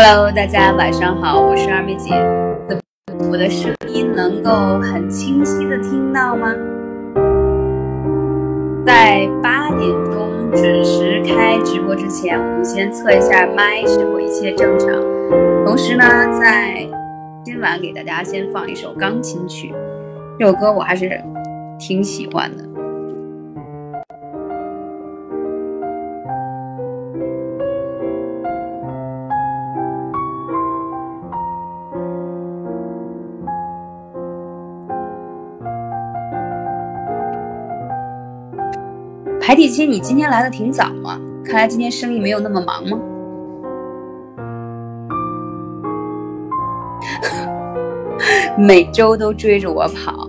Hello，大家晚上好，我是二妹姐。我的声音能够很清晰的听到吗？在八点钟准时开直播之前，我们先测一下麦是否一切正常。同时呢，在今晚给大家先放一首钢琴曲，这首歌我还是挺喜欢的。海底期，你今天来的挺早嘛？看来今天生意没有那么忙吗？每周都追着我跑，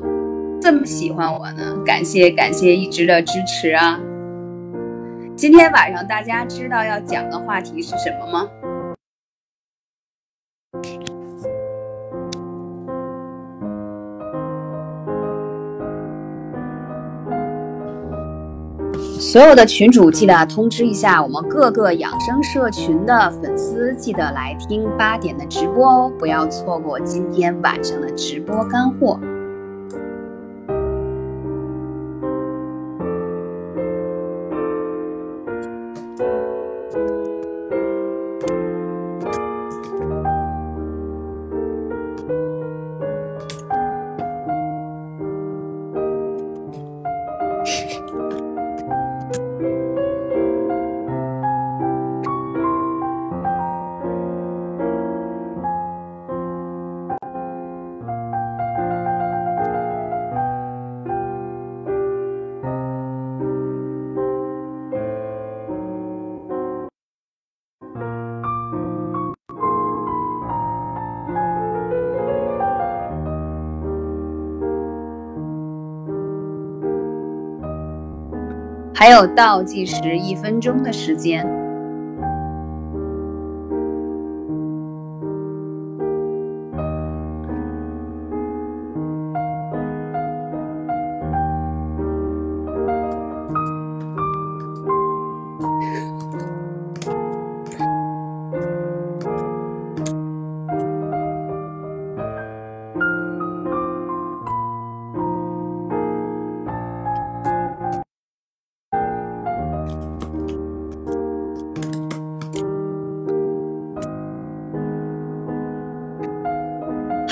这么喜欢我呢？感谢感谢一直的支持啊！今天晚上大家知道要讲的话题是什么吗？所有的群主记得通知一下我们各个养生社群的粉丝，记得来听八点的直播哦，不要错过今天晚上的直播干货。you 还有倒计时一分钟的时间。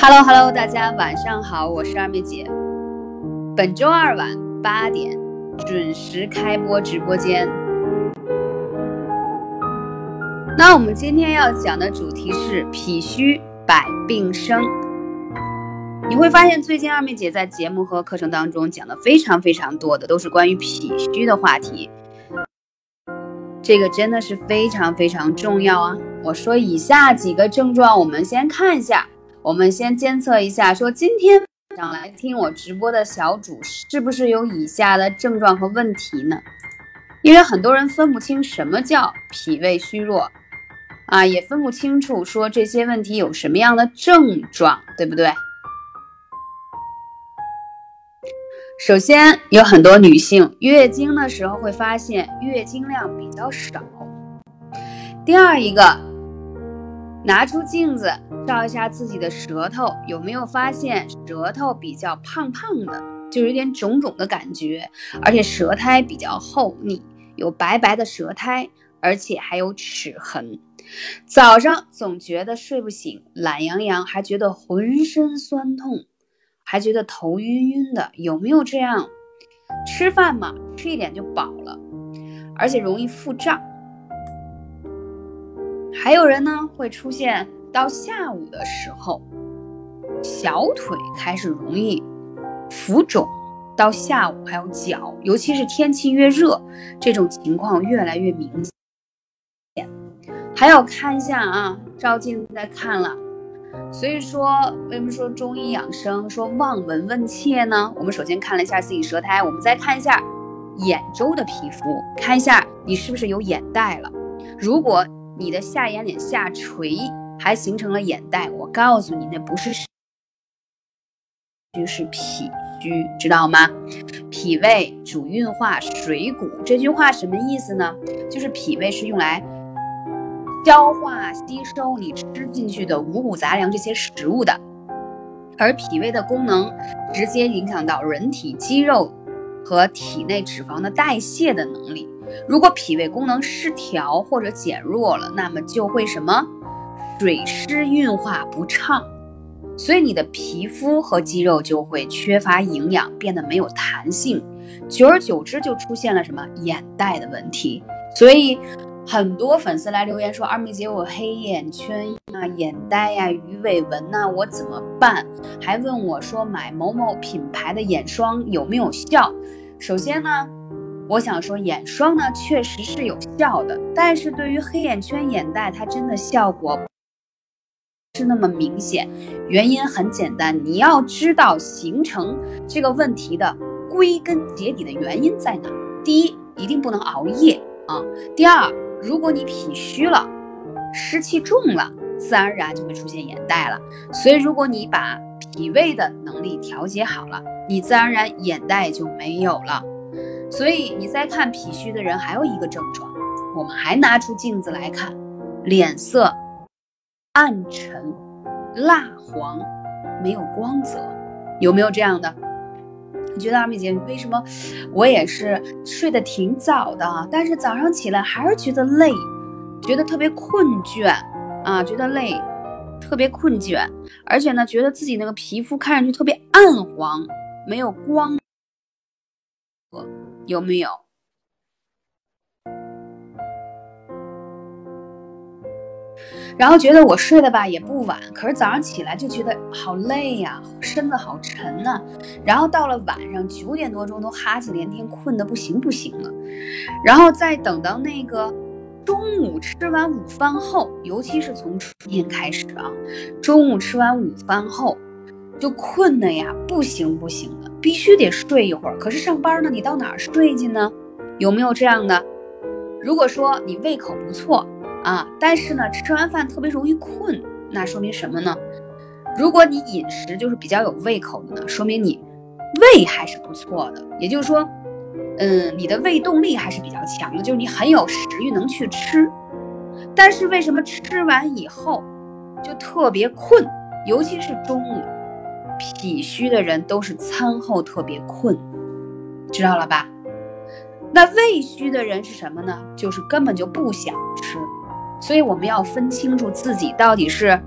Hello Hello，大家晚上好，我是二妹姐。本周二晚八点准时开播直播间。那我们今天要讲的主题是脾虚百病生。你会发现最近二妹姐在节目和课程当中讲的非常非常多的都是关于脾虚的话题，这个真的是非常非常重要啊！我说以下几个症状，我们先看一下。我们先监测一下，说今天晚上来听我直播的小主是不是有以下的症状和问题呢？因为很多人分不清什么叫脾胃虚弱，啊，也分不清楚说这些问题有什么样的症状，对不对？首先，有很多女性月经的时候会发现月经量比较少。第二一个。拿出镜子照一下自己的舌头，有没有发现舌头比较胖胖的，就有点肿肿的感觉，而且舌苔比较厚腻，有白白的舌苔，而且还有齿痕。早上总觉得睡不醒，懒洋洋，还觉得浑身酸痛，还觉得头晕晕的，有没有这样？吃饭嘛，吃一点就饱了，而且容易腹胀。还有人呢，会出现到下午的时候，小腿开始容易浮肿，到下午还有脚，尤其是天气越热，这种情况越来越明显。还要看一下啊，照镜子再看了。所以说，为什么说中医养生说望闻问切呢？我们首先看了一下自己舌苔，我们再看一下眼周的皮肤，看一下你是不是有眼袋了。如果你的下眼睑下垂，还形成了眼袋。我告诉你，那不是虚，是脾虚，知道吗？脾胃主运化水谷，这句话什么意思呢？就是脾胃是用来消化吸收你吃进去的五谷杂粮这些食物的。而脾胃的功能直接影响到人体肌肉和体内脂肪的代谢的能力。如果脾胃功能失调或者减弱了，那么就会什么水湿运化不畅，所以你的皮肤和肌肉就会缺乏营养，变得没有弹性，久而久之就出现了什么眼袋的问题。所以。很多粉丝来留言说：“二妹姐，我黑眼圈啊、眼袋呀、鱼尾纹呐，我怎么办？”还问我说：“买某某品牌的眼霜有没有效？”首先呢，我想说，眼霜呢确实是有效的，但是对于黑眼圈、眼袋，它真的效果是那么明显。原因很简单，你要知道形成这个问题的归根结底的原因在哪。第一，一定不能熬夜啊。第二，如果你脾虚了，湿气重了，自然而然就会出现眼袋了。所以，如果你把脾胃的能力调节好了，你自然而然眼袋就没有了。所以，你再看脾虚的人，还有一个症状，我们还拿出镜子来看，脸色暗沉、蜡黄，没有光泽，有没有这样的？你觉得阿美姐为什么我也是睡得挺早的，但是早上起来还是觉得累，觉得特别困倦啊，觉得累，特别困倦，而且呢，觉得自己那个皮肤看上去特别暗黄，没有光。泽，有没有？然后觉得我睡的吧也不晚，可是早上起来就觉得好累呀，身子好沉呐。然后到了晚上九点多钟都哈气连天，困得不行不行了。然后再等到那个中午吃完午饭后，尤其是从春天开始啊，中午吃完午饭后就困的呀不行不行的，必须得睡一会儿。可是上班呢，你到哪儿睡去呢？有没有这样的？如果说你胃口不错。啊，但是呢，吃完饭特别容易困，那说明什么呢？如果你饮食就是比较有胃口的呢，说明你胃还是不错的。也就是说，嗯，你的胃动力还是比较强的，就是你很有食欲能去吃。但是为什么吃完以后就特别困？尤其是中午，脾虚的人都是餐后特别困，知道了吧？那胃虚的人是什么呢？就是根本就不想吃。所以我们要分清楚自己到底是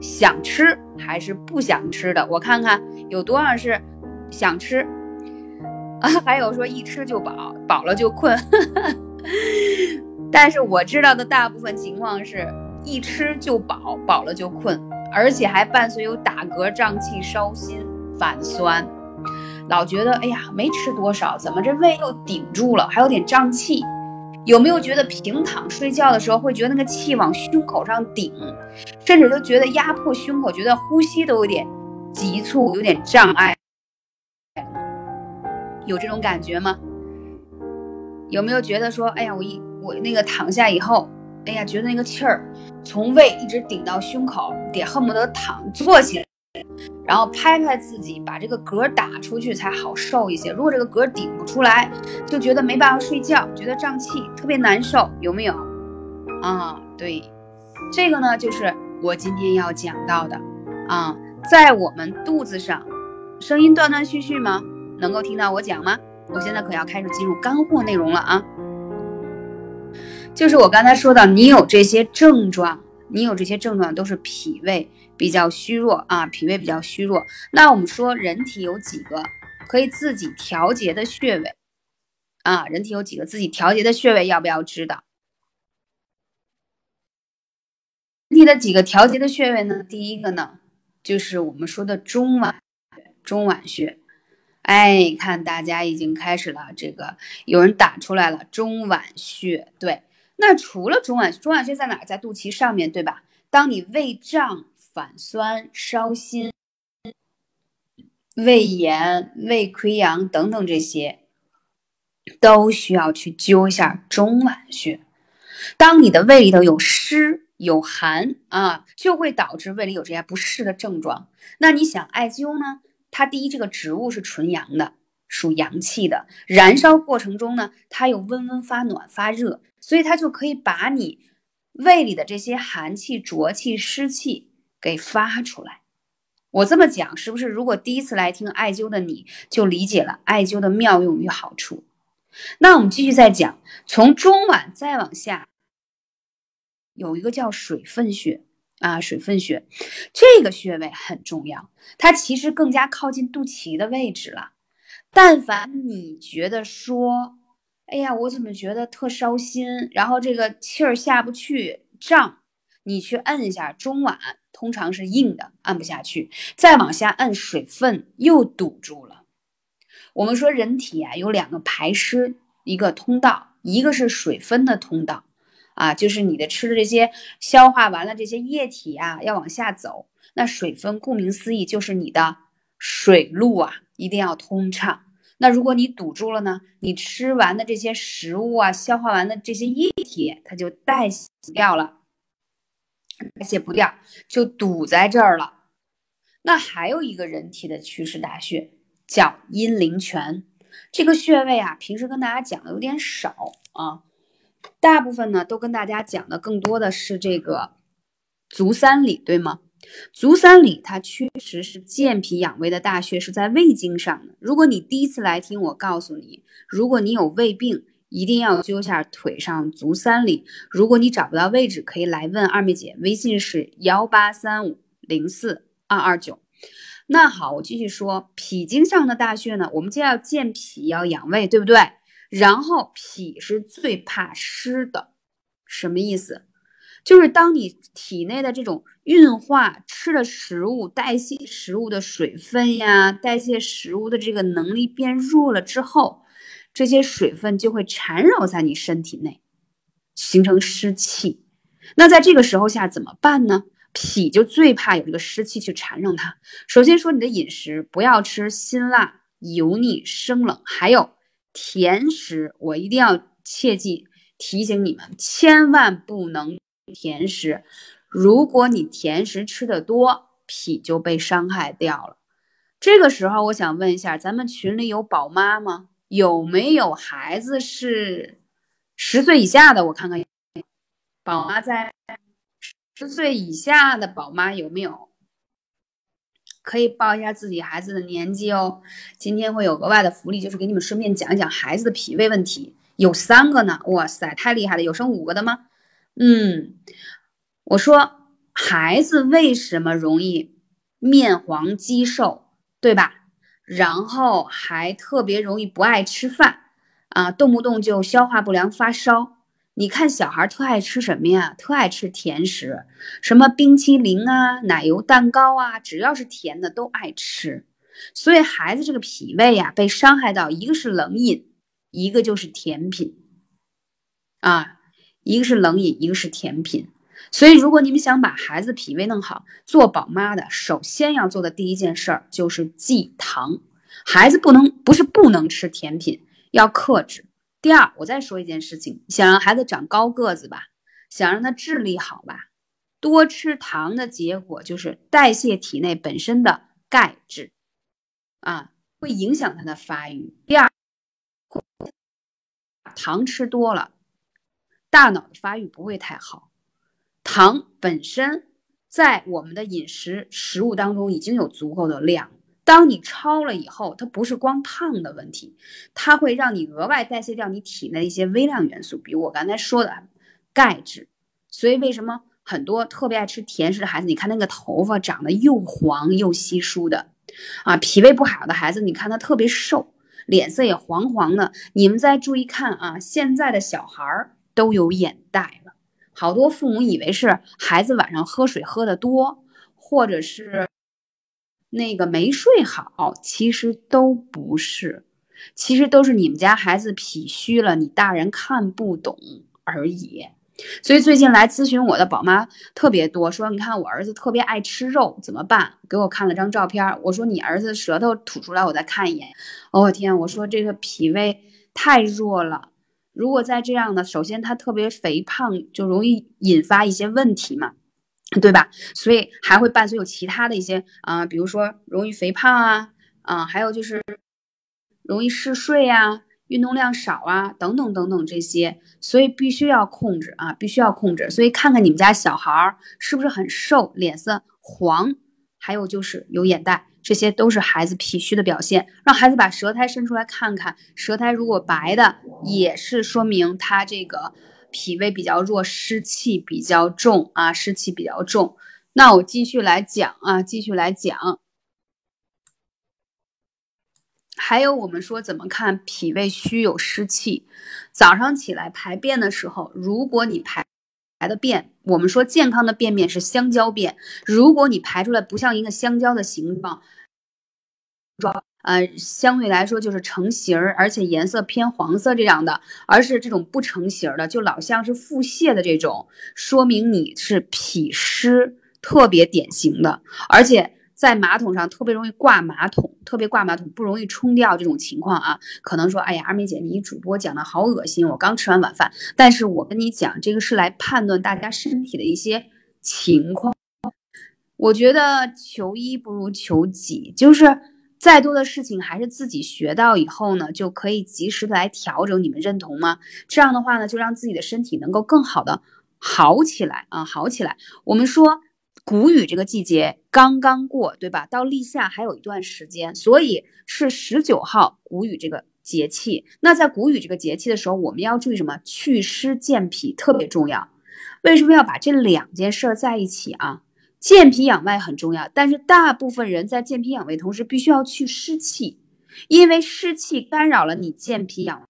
想吃还是不想吃的。我看看有多少是想吃啊，还有说一吃就饱，饱了就困。但是我知道的大部分情况是一吃就饱，饱了就困，而且还伴随有打嗝、胀气、烧心、反酸，老觉得哎呀没吃多少，怎么这胃又顶住了，还有点胀气。有没有觉得平躺睡觉的时候会觉得那个气往胸口上顶，甚至都觉得压迫胸口，觉得呼吸都有点急促，有点障碍？有这种感觉吗？有没有觉得说，哎呀，我一我那个躺下以后，哎呀，觉得那个气儿从胃一直顶到胸口，得恨不得躺坐起来。然后拍拍自己，把这个嗝打出去才好受一些。如果这个嗝顶不出来，就觉得没办法睡觉，觉得胀气，特别难受，有没有？啊，对，这个呢就是我今天要讲到的啊，在我们肚子上，声音断断续续吗？能够听到我讲吗？我现在可要开始进入干货内容了啊，就是我刚才说到，你有这些症状，你有这些症状都是脾胃。比较虚弱啊，脾胃比较虚弱。那我们说，人体有几个可以自己调节的穴位啊？人体有几个自己调节的穴位？要不要知道？人体的几个调节的穴位呢？第一个呢，就是我们说的中脘中脘穴。哎，看大家已经开始了，这个有人打出来了中脘穴。对，那除了中脘，中脘穴在哪？在肚脐上面对吧？当你胃胀。反酸、烧心、胃炎、胃溃疡等等这些，都需要去灸一下中脘穴。当你的胃里头有湿有寒啊，就会导致胃里有这些不适的症状。那你想艾灸呢？它第一，这个植物是纯阳的，属阳气的，燃烧过程中呢，它又温温发暖发热，所以它就可以把你胃里的这些寒气、浊气、湿气给发出来。我这么讲，是不是？如果第一次来听艾灸的，你就理解了艾灸的妙用与好处。那我们继续再讲，从中脘再往下，有一个叫水分穴啊，水分穴这个穴位很重要，它其实更加靠近肚脐的位置了。但凡你觉得说，哎呀，我怎么觉得特烧心，然后这个气儿下不去，胀，你去摁一下中脘，通常是硬的，按不下去，再往下摁水分又堵住了。我们说人体啊有两个排湿一个通道，一个是水分的通道，啊，就是你的吃的这些消化完了这些液体啊要往下走，那水分顾名思义就是你的水路啊一定要通畅。那如果你堵住了呢，你吃完的这些食物啊，消化完的这些液体，它就代谢掉了，代谢不掉就堵在这儿了。那还有一个人体的祛湿大穴。叫阴陵泉，这个穴位啊，平时跟大家讲的有点少啊，大部分呢都跟大家讲的更多的是这个足三里，对吗？足三里它确实是健脾养胃的大穴，是在胃经上的。如果你第一次来听，我告诉你，如果你有胃病，一定要灸下腿上足三里。如果你找不到位置，可以来问二妹姐，微信是幺八三五零四二二九。那好，我继续说脾经上的大穴呢。我们就要健脾，要养胃，对不对？然后脾是最怕湿的，什么意思？就是当你体内的这种运化吃的食物、代谢食物的水分呀，代谢食物的这个能力变弱了之后，这些水分就会缠绕在你身体内，形成湿气。那在这个时候下怎么办呢？脾就最怕有这个湿气去缠上它。首先说你的饮食不要吃辛辣、油腻、生冷，还有甜食，我一定要切记提醒你们，千万不能甜食。如果你甜食吃的多，脾就被伤害掉了。这个时候，我想问一下，咱们群里有宝妈吗？有没有孩子是十岁以下的？我看看，宝妈在。十岁以下的宝妈有没有？可以报一下自己孩子的年纪哦。今天会有额外的福利，就是给你们顺便讲一讲孩子的脾胃问题。有三个呢，哇塞，太厉害了！有生五个的吗？嗯，我说孩子为什么容易面黄肌瘦，对吧？然后还特别容易不爱吃饭啊，动不动就消化不良、发烧。你看小孩特爱吃什么呀？特爱吃甜食，什么冰淇淋啊、奶油蛋糕啊，只要是甜的都爱吃。所以孩子这个脾胃呀被伤害到，一个是冷饮，一个就是甜品啊，一个是冷饮，一个是甜品。所以如果你们想把孩子脾胃弄好，做宝妈的首先要做的第一件事儿就是忌糖。孩子不能不是不能吃甜品，要克制。第二，我再说一件事情，想让孩子长高个子吧，想让他智力好吧，多吃糖的结果就是代谢体内本身的钙质，啊，会影响他的发育。第二，糖吃多了，大脑的发育不会太好。糖本身在我们的饮食食物当中已经有足够的量。当你超了以后，它不是光胖的问题，它会让你额外代谢掉你体内一些微量元素，比如我刚才说的钙质。所以为什么很多特别爱吃甜食的孩子，你看那个头发长得又黄又稀疏的啊，脾胃不好的孩子，你看他特别瘦，脸色也黄黄的。你们再注意看啊，现在的小孩儿都有眼袋了，好多父母以为是孩子晚上喝水喝的多，或者是。那个没睡好，其实都不是，其实都是你们家孩子脾虚了，你大人看不懂而已。所以最近来咨询我的宝妈特别多，说你看我儿子特别爱吃肉，怎么办？给我看了张照片，我说你儿子舌头吐出来，我再看一眼。哦天，我说这个脾胃太弱了，如果再这样的，首先他特别肥胖，就容易引发一些问题嘛。对吧？所以还会伴随有其他的一些啊，比如说容易肥胖啊，啊，还有就是容易嗜睡呀，运动量少啊，等等等等这些，所以必须要控制啊，必须要控制。所以看看你们家小孩儿是不是很瘦，脸色黄，还有就是有眼袋，这些都是孩子脾虚的表现。让孩子把舌苔伸出来看看，舌苔如果白的，也是说明他这个脾胃比较弱，湿气比较重啊，湿气比较重。那我继续来讲啊，继续来讲。还有我们说怎么看脾胃虚有湿气？早上起来排便的时候，如果你排排的便，我们说健康的便便是香蕉便。如果你排出来不像一个香蕉的形状，状呃，相对来说就是成型儿，而且颜色偏黄色这样的，而是这种不成形的，就老像是腹泻的这种，说明你是脾湿特别典型的，而且。在马桶上特别容易挂马桶，特别挂马桶不容易冲掉这种情况啊，可能说，哎呀，二妹姐，你主播讲的好恶心，我刚吃完晚饭。但是我跟你讲，这个是来判断大家身体的一些情况。我觉得求医不如求己，就是再多的事情还是自己学到以后呢，就可以及时的来调整。你们认同吗？这样的话呢，就让自己的身体能够更好的好起来啊，好起来。我们说。谷雨这个季节刚刚过，对吧？到立夏还有一段时间，所以是十九号谷雨这个节气。那在谷雨这个节气的时候，我们要注意什么？祛湿健脾特别重要。为什么要把这两件事在一起啊？健脾养胃很重要，但是大部分人在健脾养胃同时，必须要去湿气，因为湿气干扰了你健脾养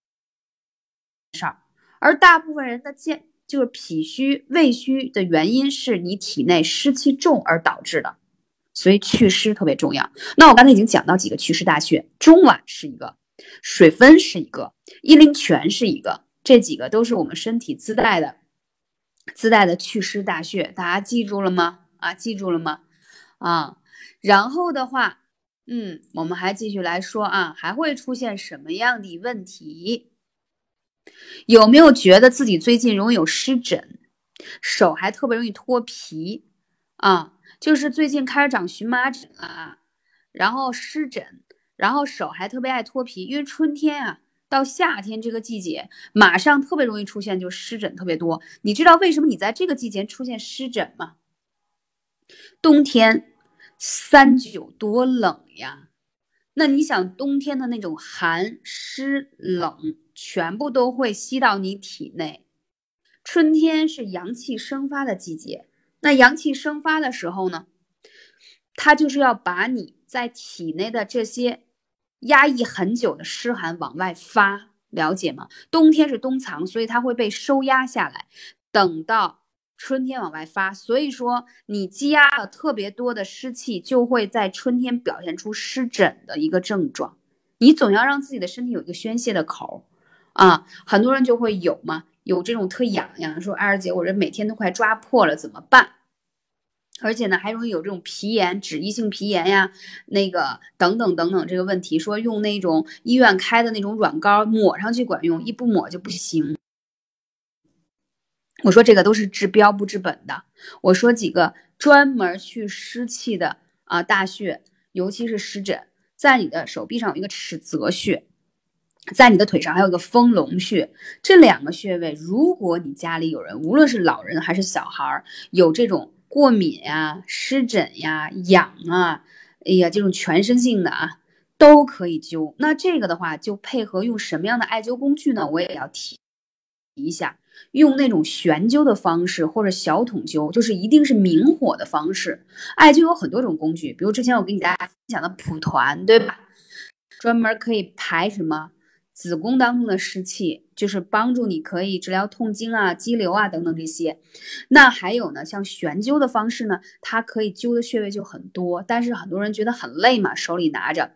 事儿，而大部分人的健。就是脾虚、胃虚的原因是你体内湿气重而导致的，所以祛湿特别重要。那我刚才已经讲到几个祛湿大穴，中脘是一个，水分是一个，阴陵泉是一个，这几个都是我们身体自带的、自带的祛湿大穴，大家记住了吗？啊，记住了吗？啊，然后的话，嗯，我们还继续来说啊，还会出现什么样的问题？有没有觉得自己最近容易有湿疹，手还特别容易脱皮啊？就是最近开始长荨麻疹了，啊然后湿疹，然后手还特别爱脱皮，因为春天啊到夏天这个季节，马上特别容易出现就湿疹特别多。你知道为什么你在这个季节出现湿疹吗？冬天三九多冷呀，那你想冬天的那种寒湿冷。全部都会吸到你体内。春天是阳气生发的季节，那阳气生发的时候呢，它就是要把你在体内的这些压抑很久的湿寒往外发，了解吗？冬天是冬藏，所以它会被收压下来，等到春天往外发。所以说，你积压了特别多的湿气，就会在春天表现出湿疹的一个症状。你总要让自己的身体有一个宣泄的口儿。啊，很多人就会有嘛，有这种特痒痒，说艾儿姐，我这每天都快抓破了，怎么办？而且呢，还容易有这种皮炎、脂溢性皮炎呀，那个等等等等这个问题，说用那种医院开的那种软膏抹上去管用，一不抹就不行。我说这个都是治标不治本的。我说几个专门去湿气的啊大穴，尤其是湿疹，在你的手臂上有一个尺泽穴。在你的腿上还有个丰隆穴，这两个穴位，如果你家里有人，无论是老人还是小孩儿，有这种过敏呀、湿疹呀、痒啊，哎呀，这种全身性的啊，都可以灸。那这个的话，就配合用什么样的艾灸工具呢？我也要提一下，用那种悬灸的方式，或者小筒灸，就是一定是明火的方式。艾灸有很多种工具，比如之前我给你大家分享的蒲团，对吧？专门可以排什么？子宫当中的湿气，就是帮助你可以治疗痛经啊、肌瘤啊等等这些。那还有呢，像悬灸的方式呢，它可以灸的穴位就很多，但是很多人觉得很累嘛，手里拿着。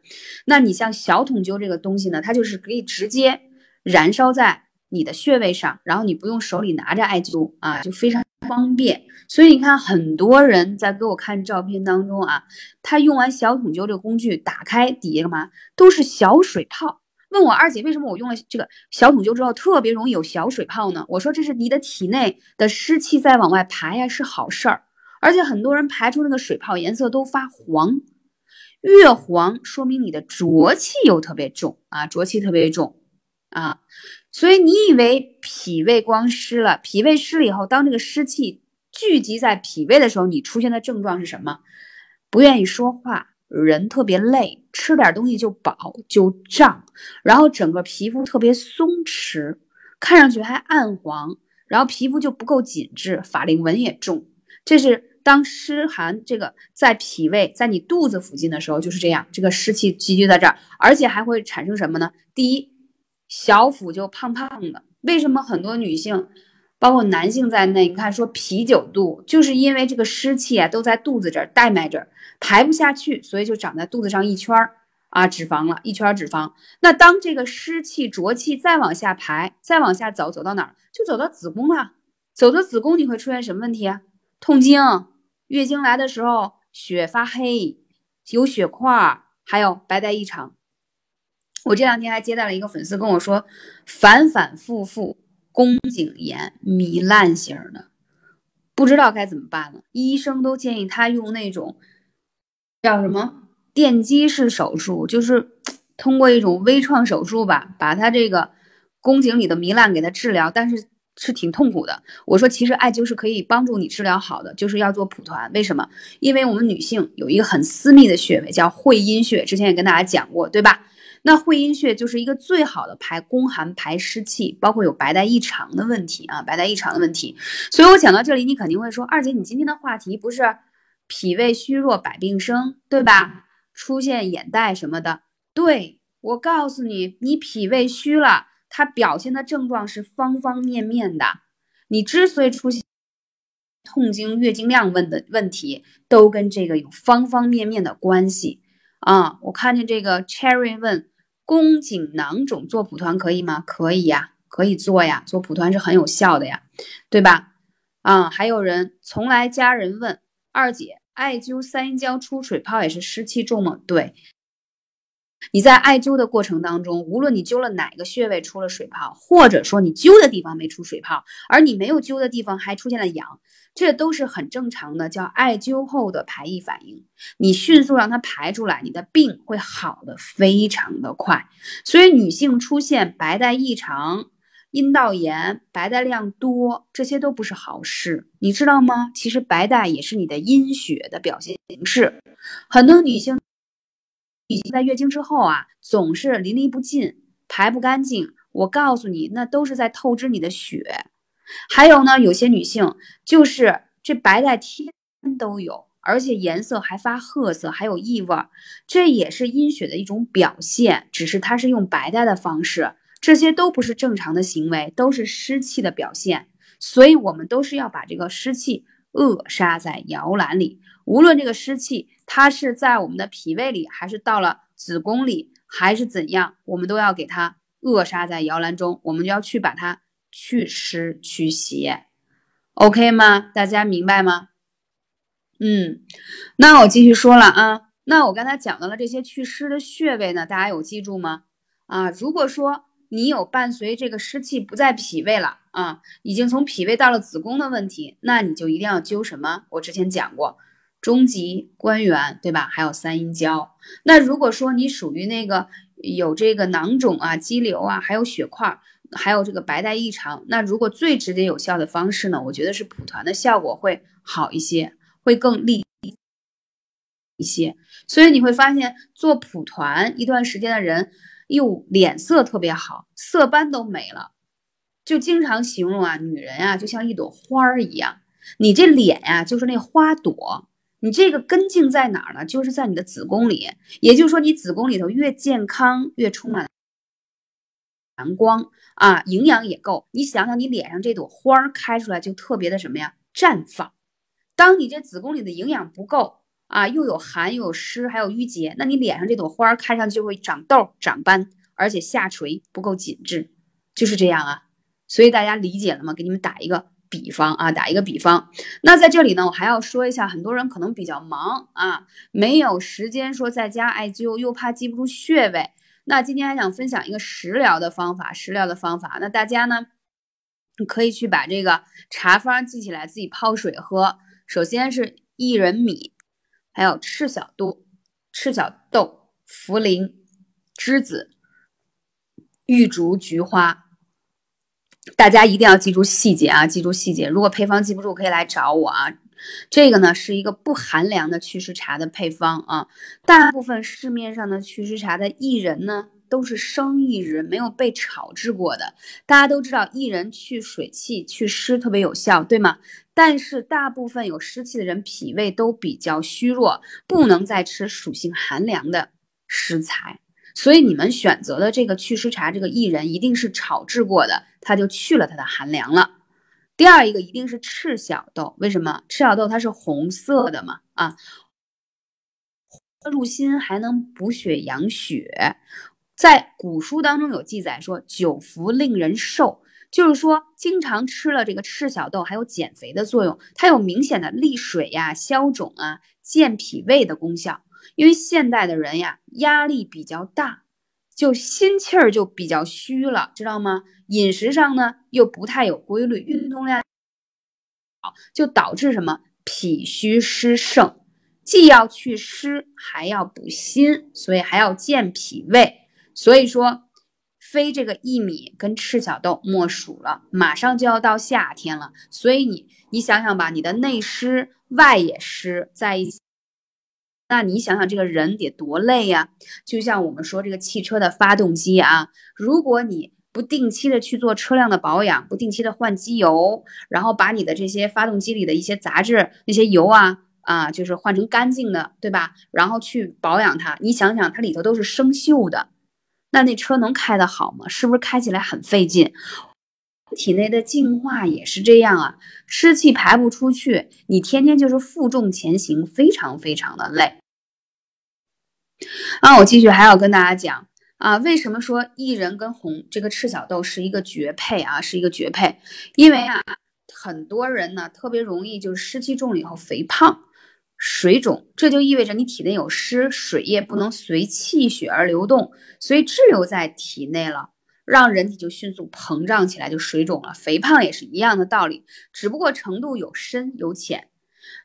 那你像小筒灸这个东西呢，它就是可以直接燃烧在你的穴位上，然后你不用手里拿着艾灸啊，就非常方便。所以你看，很多人在给我看照片当中啊，他用完小筒灸这个工具，打开底下干嘛，都是小水泡。问我二姐为什么我用了这个小桶灸之后特别容易有小水泡呢？我说这是你的体内的湿气在往外排呀，是好事儿。而且很多人排出那个水泡颜色都发黄，越黄说明你的浊气又特别重啊，浊气特别重啊。所以你以为脾胃光湿了，脾胃湿了以后，当这个湿气聚集在脾胃的时候，你出现的症状是什么？不愿意说话，人特别累，吃点东西就饱就胀，然后整个皮肤特别松弛，看上去还暗黄，然后皮肤就不够紧致，法令纹也重。这是当湿寒这个在脾胃在你肚子附近的时候就是这样，这个湿气积聚在这儿，而且还会产生什么呢？第一。小腹就胖胖的，为什么很多女性，包括男性在内，你看说啤酒肚，就是因为这个湿气啊都在肚子这儿、带脉这儿排不下去，所以就长在肚子上一圈儿啊脂肪了，一圈脂肪。那当这个湿气浊气再往下排，再往下走，走到哪儿？就走到子宫了。走到子宫，你会出现什么问题啊？痛经，月经来的时候血发黑，有血块，还有白带异常。我这两天还接待了一个粉丝跟我说，反反复复宫颈炎糜烂型的，不知道该怎么办了。医生都建议他用那种叫什么电击式手术，就是通过一种微创手术吧，把他这个宫颈里的糜烂给他治疗，但是是挺痛苦的。我说其实艾灸是可以帮助你治疗好的，就是要做蒲团。为什么？因为我们女性有一个很私密的穴位叫会阴穴，之前也跟大家讲过，对吧？那会阴穴就是一个最好的排宫寒、排湿气，包括有白带异常的问题啊，白带异常的问题。所以我讲到这里，你肯定会说，二姐，你今天的话题不是脾胃虚弱百病生，对吧？出现眼袋什么的。对我告诉你，你脾胃虚了，它表现的症状是方方面面的。你之所以出现痛经、月经量问的问题，都跟这个有方方面面的关系啊。我看见这个 Cherry 问。宫颈囊肿做蒲团可以吗？可以呀，可以做呀，做蒲团是很有效的呀，对吧？啊，还有人从来家人问二姐，艾灸三阴交出水泡也是湿气重吗？对。你在艾灸的过程当中，无论你灸了哪个穴位出了水泡，或者说你灸的地方没出水泡，而你没有灸的地方还出现了痒，这都是很正常的，叫艾灸后的排异反应。你迅速让它排出来，你的病会好的非常的快。所以女性出现白带异常、阴道炎、白带量多，这些都不是好事，你知道吗？其实白带也是你的阴血的表现形式，很多女性。女性在月经之后啊，总是淋漓不尽，排不干净。我告诉你，那都是在透支你的血。还有呢，有些女性就是这白带天都有，而且颜色还发褐色，还有异味，这也是阴血的一种表现，只是它是用白带的方式，这些都不是正常的行为，都是湿气的表现。所以，我们都是要把这个湿气扼杀在摇篮里。无论这个湿气它是在我们的脾胃里，还是到了子宫里，还是怎样，我们都要给它扼杀在摇篮中，我们就要去把它祛湿去邪，OK 吗？大家明白吗？嗯，那我继续说了啊，那我刚才讲到了这些祛湿的穴位呢，大家有记住吗？啊，如果说你有伴随这个湿气不在脾胃了啊，已经从脾胃到了子宫的问题，那你就一定要灸什么？我之前讲过。中极关元，对吧？还有三阴交。那如果说你属于那个有这个囊肿啊、肌瘤啊，还有血块，还有这个白带异常，那如果最直接有效的方式呢，我觉得是蒲团的效果会好一些，会更利一些。所以你会发现做蒲团一段时间的人，又脸色特别好，色斑都没了，就经常形容啊，女人啊就像一朵花儿一样，你这脸呀就是那花朵。你这个根茎在哪儿呢？就是在你的子宫里，也就是说，你子宫里头越健康，越充满阳光啊，营养也够。你想想，你脸上这朵花儿开出来就特别的什么呀？绽放。当你这子宫里的营养不够啊，又有寒又有湿，还有淤结，那你脸上这朵花儿开上就会长痘、长斑，而且下垂不够紧致，就是这样啊。所以大家理解了吗？给你们打一个。比方啊，打一个比方，那在这里呢，我还要说一下，很多人可能比较忙啊，没有时间说在家艾灸，又怕记不住穴位。那今天还想分享一个食疗的方法，食疗的方法，那大家呢，可以去把这个茶方记起来，自己泡水喝。首先是薏仁米，还有赤小豆、赤小豆、茯苓、栀子、玉竹、菊花。大家一定要记住细节啊，记住细节。如果配方记不住，可以来找我啊。这个呢是一个不寒凉的祛湿茶的配方啊。大部分市面上的祛湿茶的薏仁呢，都是生薏仁，没有被炒制过的。大家都知道薏仁去水气、去湿特别有效，对吗？但是大部分有湿气的人脾胃都比较虚弱，不能再吃属性寒凉的食材。所以你们选择的这个祛湿茶，这个薏仁一定是炒制过的，它就去了它的寒凉了。第二一个一定是赤小豆，为什么？赤小豆它是红色的嘛，啊，入心还能补血养血。在古书当中有记载说，久服令人瘦，就是说经常吃了这个赤小豆，还有减肥的作用，它有明显的利水呀、消肿啊、健脾胃的功效。因为现代的人呀，压力比较大，就心气儿就比较虚了，知道吗？饮食上呢又不太有规律，运动量好，就导致什么脾虚湿盛，既要祛湿，还要补心，所以还要健脾胃。所以说，非这个薏米跟赤小豆莫属了。马上就要到夏天了，所以你你想想吧，你的内湿外也湿在一起。那你想想，这个人得多累呀！就像我们说这个汽车的发动机啊，如果你不定期的去做车辆的保养，不定期的换机油，然后把你的这些发动机里的一些杂质、那些油啊啊，就是换成干净的，对吧？然后去保养它，你想想，它里头都是生锈的，那那车能开得好吗？是不是开起来很费劲？体内的净化也是这样啊，湿气排不出去，你天天就是负重前行，非常非常的累。啊，我继续还要跟大家讲啊，为什么说薏仁跟红这个赤小豆是一个绝配啊，是一个绝配？因为啊，很多人呢特别容易就是湿气重了以后肥胖、水肿，这就意味着你体内有湿，水液不能随气血而流动，所以滞留在体内了。让人体就迅速膨胀起来，就水肿了。肥胖也是一样的道理，只不过程度有深有浅。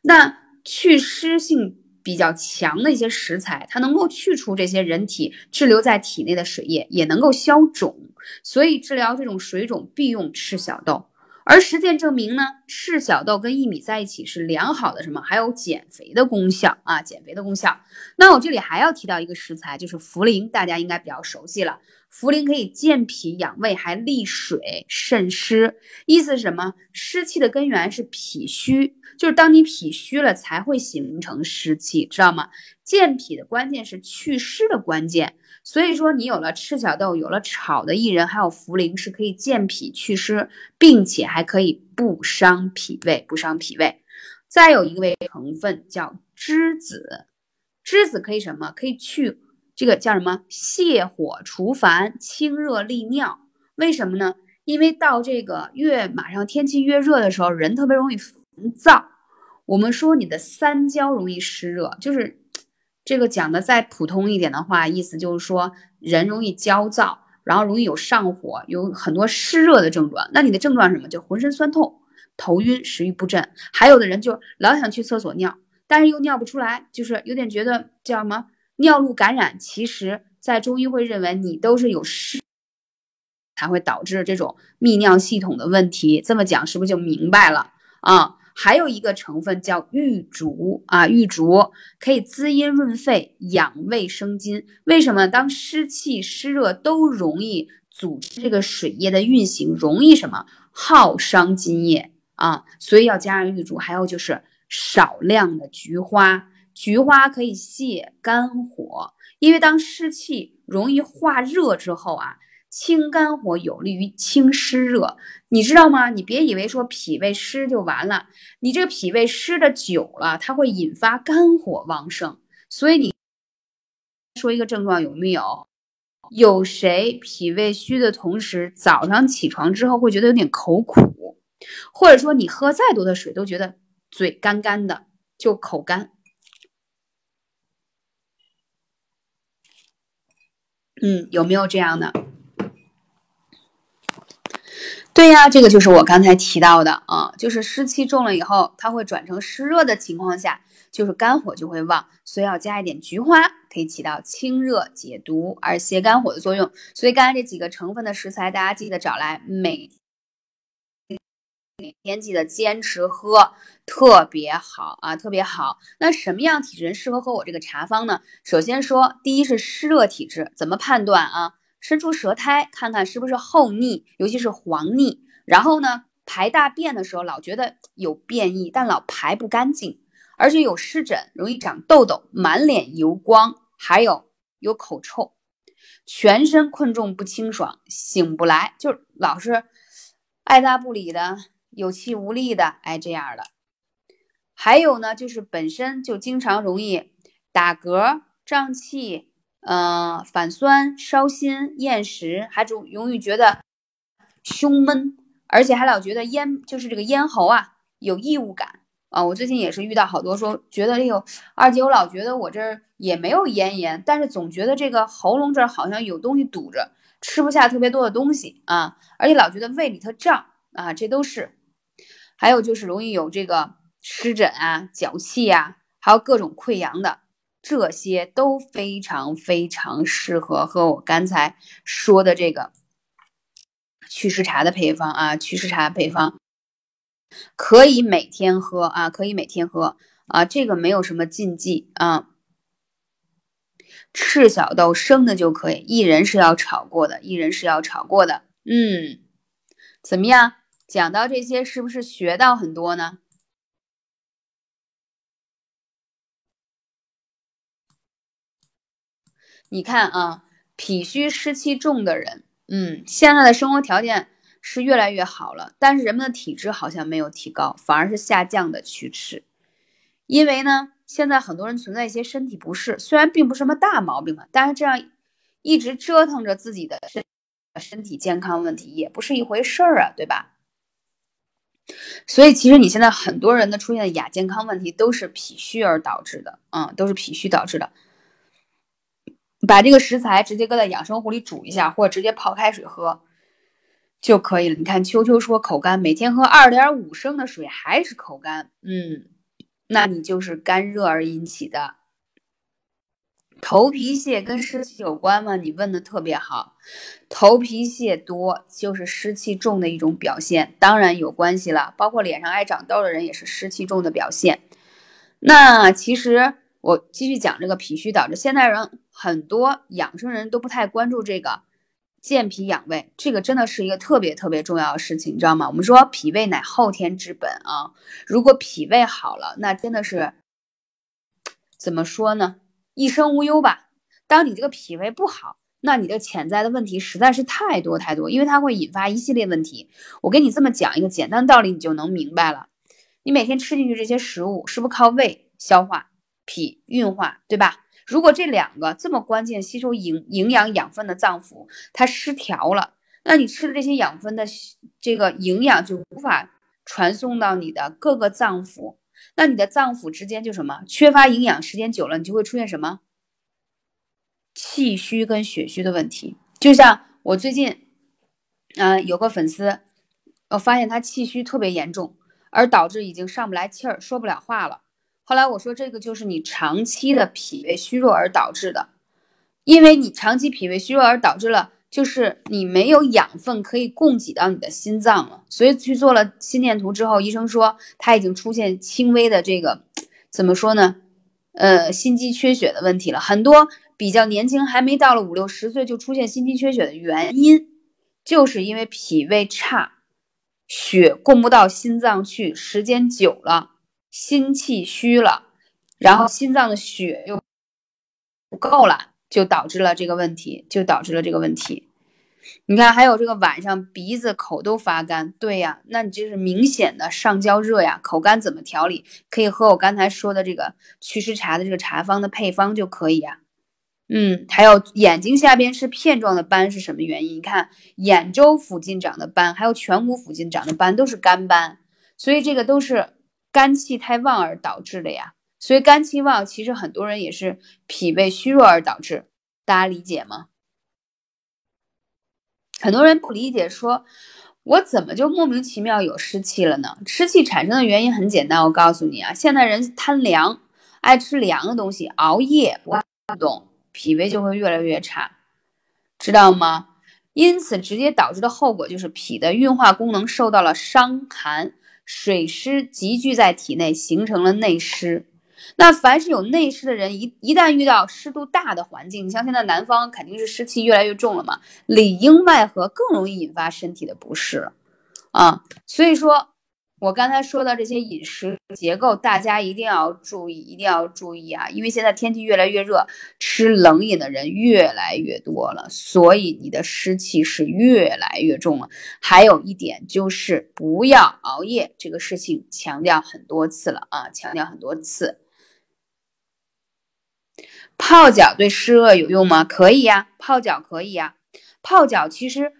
那去湿性比较强的一些食材，它能够去除这些人体滞留在体内的水液，也能够消肿。所以治疗这种水肿必用赤小豆。而实践证明呢，赤小豆跟薏米在一起是良好的什么？还有减肥的功效啊，减肥的功效。那我这里还要提到一个食材，就是茯苓，大家应该比较熟悉了。茯苓可以健脾养胃，还利水渗湿。意思是什么？湿气的根源是脾虚，就是当你脾虚了，才会形成湿气，知道吗？健脾的关键是祛湿的关键。所以说，你有了赤小豆，有了炒的薏仁，还有茯苓，是可以健脾祛湿，并且还可以不伤脾胃，不伤脾胃。再有一位成分叫栀子，栀子可以什么？可以去这个叫什么？泻火除烦，清热利尿。为什么呢？因为到这个越马上天气越热的时候，人特别容易烦躁。我们说你的三焦容易湿热，就是。这个讲的再普通一点的话，意思就是说人容易焦躁，然后容易有上火，有很多湿热的症状。那你的症状是什么？就浑身酸痛、头晕、食欲不振。还有的人就老想去厕所尿，但是又尿不出来，就是有点觉得叫什么尿路感染。其实，在中医会认为你都是有湿，才会导致这种泌尿系统的问题。这么讲是不是就明白了啊？还有一个成分叫玉竹啊，玉竹可以滋阴润肺、养胃生津。为什么？当湿气湿热都容易阻滞这个水液的运行，容易什么耗伤津液啊？所以要加上玉竹。还有就是少量的菊花，菊花可以泻肝火，因为当湿气容易化热之后啊。清肝火有利于清湿热，你知道吗？你别以为说脾胃湿就完了，你这个脾胃湿的久了，它会引发肝火旺盛。所以你说一个症状有没有？有谁脾胃虚的同时，早上起床之后会觉得有点口苦，或者说你喝再多的水都觉得嘴干干的，就口干。嗯，有没有这样的？对呀，这个就是我刚才提到的啊，就是湿气重了以后，它会转成湿热的情况下，就是肝火就会旺，所以要加一点菊花，可以起到清热解毒而泻肝火的作用。所以刚才这几个成分的食材，大家记得找来，每每天记得坚持喝，特别好啊，特别好。那什么样体质人适合喝我这个茶方呢？首先说，第一是湿热体质，怎么判断啊？伸出舌苔，看看是不是厚腻，尤其是黄腻。然后呢，排大便的时候老觉得有便意，但老排不干净，而且有湿疹，容易长痘痘，满脸油光，还有有口臭，全身困重不清爽，醒不来，就老是爱答不理的，有气无力的，哎，这样的。还有呢，就是本身就经常容易打嗝、胀气。嗯，反酸、烧心、厌食，还总容易觉得胸闷，而且还老觉得咽就是这个咽喉啊有异物感啊。我最近也是遇到好多说，觉得哎呦二姐，我老觉得我这儿也没有咽炎，但是总觉得这个喉咙这儿好像有东西堵着，吃不下特别多的东西啊，而且老觉得胃里头胀啊，这都是。还有就是容易有这个湿疹啊、脚气啊，还有各种溃疡的。这些都非常非常适合和我刚才说的这个祛湿茶的配方啊，祛湿茶配方可以每天喝啊，可以每天喝啊，这个没有什么禁忌啊。赤小豆生的就可以，薏仁是要炒过的，薏仁是要炒过的。嗯，怎么样？讲到这些，是不是学到很多呢？你看啊，脾虚湿气重的人，嗯，现在的生活条件是越来越好了，但是人们的体质好像没有提高，反而是下降的趋势。因为呢，现在很多人存在一些身体不适，虽然并不是什么大毛病嘛，但是这样一直折腾着自己的身身体健康问题也不是一回事儿啊，对吧？所以其实你现在很多人的出现的亚健康问题都是脾虚而导致的，嗯，都是脾虚导致的。把这个食材直接搁在养生壶里煮一下，或者直接泡开水喝就可以了。你看秋秋说口干，每天喝二点五升的水还是口干，嗯，那你就是干热而引起的。头皮屑跟湿气有关吗？你问的特别好，头皮屑多就是湿气重的一种表现，当然有关系了。包括脸上爱长痘的人也是湿气重的表现。那其实。我继续讲这个脾虚导致现代人很多养生人都不太关注这个健脾养胃，这个真的是一个特别特别重要的事情，你知道吗？我们说脾胃乃后天之本啊，如果脾胃好了，那真的是怎么说呢？一生无忧吧。当你这个脾胃不好，那你的潜在的问题实在是太多太多，因为它会引发一系列问题。我给你这么讲一个简单的道理，你就能明白了。你每天吃进去这些食物，是不是靠胃消化？脾运化，对吧？如果这两个这么关键吸收营营养养分的脏腑它失调了，那你吃的这些养分的这个营养就无法传送到你的各个脏腑，那你的脏腑之间就什么缺乏营养，时间久了你就会出现什么气虚跟血虚的问题。就像我最近，嗯，有个粉丝，我发现他气虚特别严重，而导致已经上不来气儿，说不了话了。后来我说，这个就是你长期的脾胃虚弱而导致的，因为你长期脾胃虚弱而导致了，就是你没有养分可以供给到你的心脏了，所以去做了心电图之后，医生说他已经出现轻微的这个怎么说呢？呃，心肌缺血的问题了。很多比较年轻，还没到了五六十岁就出现心肌缺血的原因，就是因为脾胃差，血供不到心脏去，时间久了。心气虚了，然后心脏的血又不够了，就导致了这个问题，就导致了这个问题。你看，还有这个晚上鼻子、口都发干，对呀，那你这是明显的上焦热呀。口干怎么调理？可以喝我刚才说的这个祛湿茶的这个茶方的配方就可以呀。嗯，还有眼睛下边是片状的斑是什么原因？你看眼周附近长的斑，还有颧骨附近长的斑都是干斑，所以这个都是。肝气太旺而导致的呀，所以肝气旺，其实很多人也是脾胃虚弱而导致，大家理解吗？很多人不理解，说我怎么就莫名其妙有湿气了呢？湿气产生的原因很简单，我告诉你啊，现代人贪凉，爱吃凉的东西，熬夜不动，脾胃就会越来越差，知道吗？因此直接导致的后果就是脾的运化功能受到了伤寒，水湿集聚在体内，形成了内湿。那凡是有内湿的人，一一旦遇到湿度大的环境，你像现在南方肯定是湿气越来越重了嘛，里应外合更容易引发身体的不适，啊，所以说，我刚才说的这些饮食结构，大家一定要注意，一定要注意啊，因为现在天气越来越热，吃冷饮的人越来越多了，所以你的湿气是越来越重了。还有一点就是不要熬夜，这个事情强调很多次了啊，强调很多次。泡脚对湿热有用吗？可以呀，泡脚可以呀。泡脚其实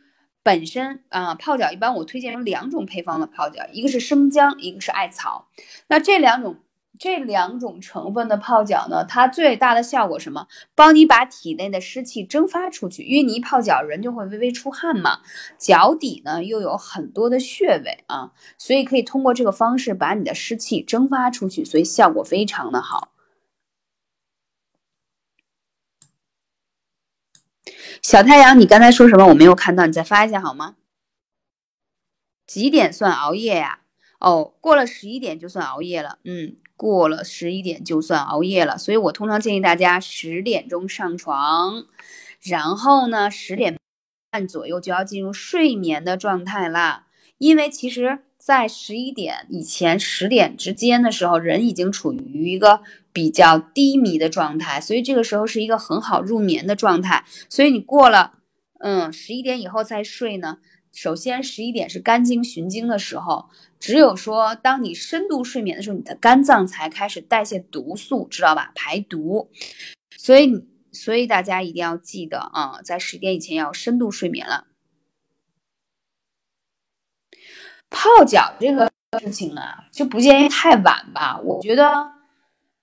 本身啊，泡脚一般我推荐有两种配方的泡脚，一个是生姜，一个是艾草。那这两种这两种成分的泡脚呢，它最大的效果什么？帮你把体内的湿气蒸发出去，因为你一泡脚人就会微微出汗嘛，脚底呢又有很多的穴位啊，所以可以通过这个方式把你的湿气蒸发出去，所以效果非常的好。小太阳，你刚才说什么？我没有看到，你再发一下好吗？几点算熬夜呀？哦，过了十一点就算熬夜了。嗯，过了十一点就算熬夜了。所以我通常建议大家十点钟上床，然后呢，十点半左右就要进入睡眠的状态啦。因为其实。在十一点以前、十点之间的时候，人已经处于一个比较低迷的状态，所以这个时候是一个很好入眠的状态。所以你过了，嗯，十一点以后再睡呢？首先，十一点是肝经循经的时候，只有说当你深度睡眠的时候，你的肝脏才开始代谢毒素，知道吧？排毒。所以，所以大家一定要记得啊，在十点以前要深度睡眠了。泡脚这个事情啊，就不建议太晚吧。我觉得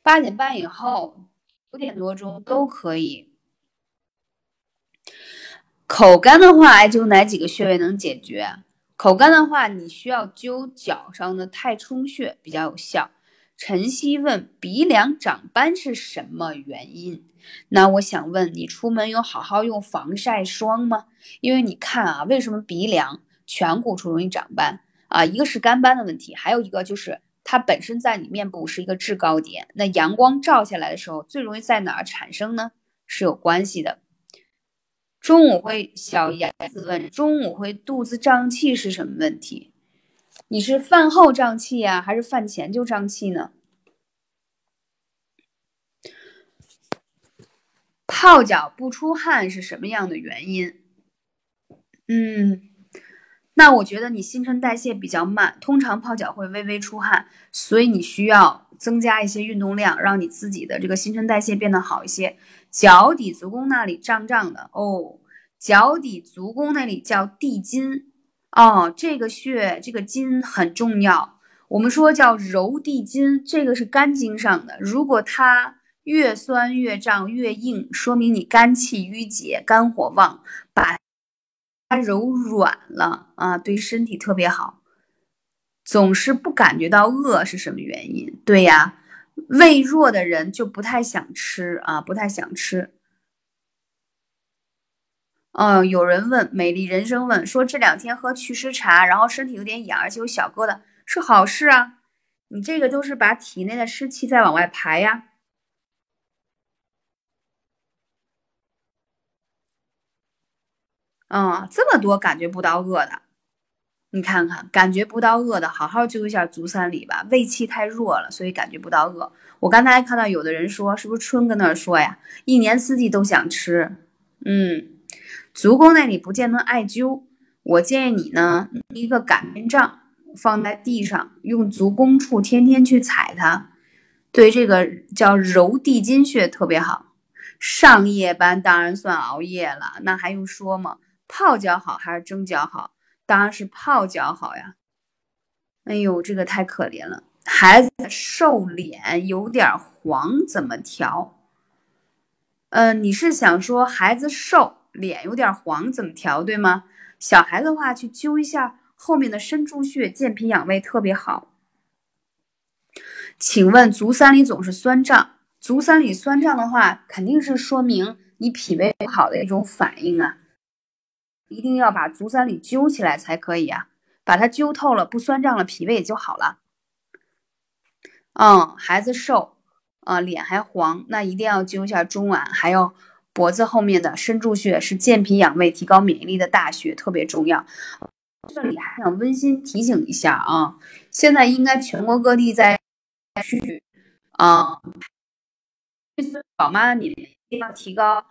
八点半以后、五点多钟都可以。口干的话，艾灸哪几个穴位能解决？口干的话，你需要灸脚上的太冲穴比较有效。晨曦问：鼻梁长斑是什么原因？那我想问你，出门有好好用防晒霜吗？因为你看啊，为什么鼻梁、颧骨处容易长斑？啊，一个是干斑的问题，还有一个就是它本身在你面部是一个制高点，那阳光照下来的时候，最容易在哪儿产生呢？是有关系的。中午会小燕子问，中午会肚子胀气是什么问题？你是饭后胀气呀，还是饭前就胀气呢？泡脚不出汗是什么样的原因？嗯。那我觉得你新陈代谢比较慢，通常泡脚会微微出汗，所以你需要增加一些运动量，让你自己的这个新陈代谢变得好一些。脚底足弓那里胀胀的哦，脚底足弓那里叫地筋哦，这个穴这个筋很重要。我们说叫揉地筋，这个是肝经上的，如果它越酸越胀越硬，说明你肝气郁结，肝火旺，把。它柔软了啊，对身体特别好。总是不感觉到饿是什么原因？对呀，胃弱的人就不太想吃啊，不太想吃。嗯，有人问美丽人生问说这两天喝祛湿茶，然后身体有点痒，而且有小疙瘩，是好事啊。你这个都是把体内的湿气再往外排呀。嗯，这么多感觉不到饿的，你看看，感觉不到饿的，好好灸一下足三里吧。胃气太弱了，所以感觉不到饿。我刚才看到有的人说，是不是春跟那儿说呀？一年四季都想吃。嗯，足弓那里不见得艾灸，我建议你呢，一个擀面杖放在地上，用足弓处天天去踩它，对这个叫揉地筋穴特别好。上夜班当然算熬夜了，那还用说吗？泡脚好还是蒸脚好？当然是泡脚好呀！哎呦，这个太可怜了，孩子瘦脸有点黄，怎么调？嗯，你是想说孩子瘦脸有点黄怎么调对吗？小孩子的话去灸一下后面的身柱穴健脾养胃特别好。请问足三里总是酸胀，足三里酸胀的话，肯定是说明你脾胃不好的一种反应啊，一定要把足三里揪起来才可以啊，把它揪透了，不酸胀了，脾胃也就好了。嗯，孩子瘦，啊，脸还黄，那一定要揪一下中脘，还有脖子后面的身柱穴，是健脾养胃、提高免疫力的大穴，特别重要。这里还想温馨提醒一下啊，现在应该全国各地在。去啊，宝妈的你们一定要提高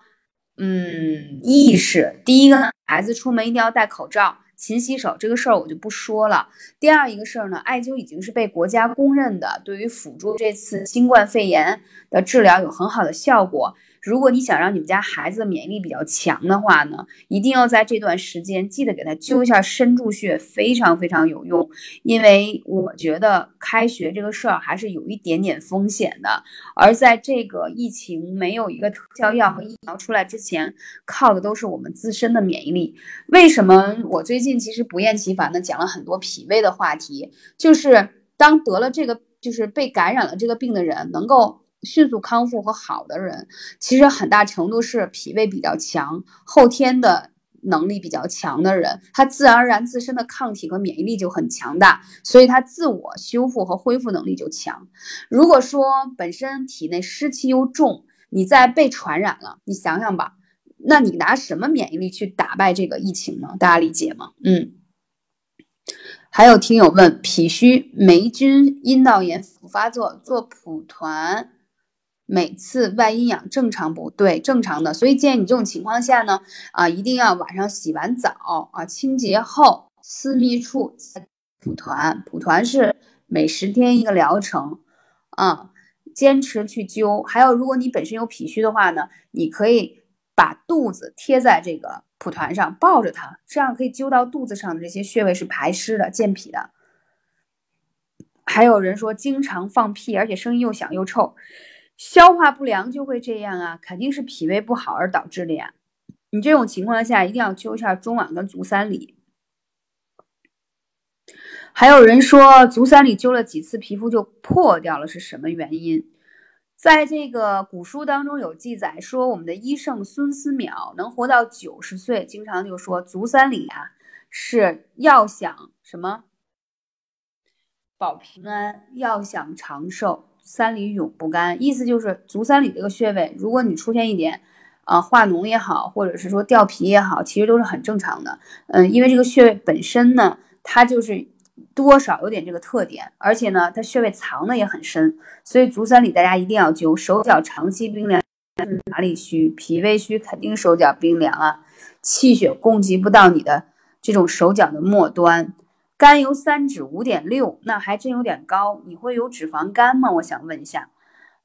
嗯意识。第一个呢，孩子出门一定要戴口罩、勤洗手，这个事儿我就不说了。第二一个事儿呢，艾灸已经是被国家公认的，对于辅助这次新冠肺炎的治疗有很好的效果。如果你想让你们家孩子的免疫力比较强的话呢，一定要在这段时间记得给他灸一下身柱穴，非常非常有用。因为我觉得开学这个事儿还是有一点点风险的，而在这个疫情没有一个特效药和疫苗出来之前，靠的都是我们自身的免疫力。为什么我最近其实不厌其烦的讲了很多脾胃的话题？就是当得了这个，就是被感染了这个病的人，能够。迅速康复和好的人，其实很大程度是脾胃比较强、后天的能力比较强的人，他自然而然自身的抗体和免疫力就很强大，所以他自我修复和恢复能力就强。如果说本身体内湿气又重，你再被传染了，你想想吧，那你拿什么免疫力去打败这个疫情呢？大家理解吗？嗯。还有听友问，脾虚、霉菌、阴道炎复发作，做蒲团。每次外阴痒正常不对，正常的，所以建议你这种情况下呢，啊，一定要晚上洗完澡啊，清洁后私密处蒲团，蒲团是每十天一个疗程，啊，坚持去灸。还有，如果你本身有脾虚的话呢，你可以把肚子贴在这个蒲团上，抱着它，这样可以灸到肚子上的这些穴位是排湿的、健脾的。还有人说经常放屁，而且声音又响又臭。消化不良就会这样啊，肯定是脾胃不好而导致的呀。你这种情况下一定要灸一下中脘跟足三里。还有人说足三里灸了几次皮肤就破掉了，是什么原因？在这个古书当中有记载说，我们的医圣孙思邈能活到九十岁，经常就说足三里啊是要想什么保平安，要想长寿。三里永不干，意思就是足三里这个穴位，如果你出现一点，啊化脓也好，或者是说掉皮也好，其实都是很正常的。嗯，因为这个穴位本身呢，它就是多少有点这个特点，而且呢，它穴位藏的也很深，所以足三里大家一定要灸。手脚长期冰凉，哪里虚？脾胃虚，肯定手脚冰凉啊，气血供给不到你的这种手脚的末端。甘油三酯五点六，那还真有点高。你会有脂肪肝吗？我想问一下。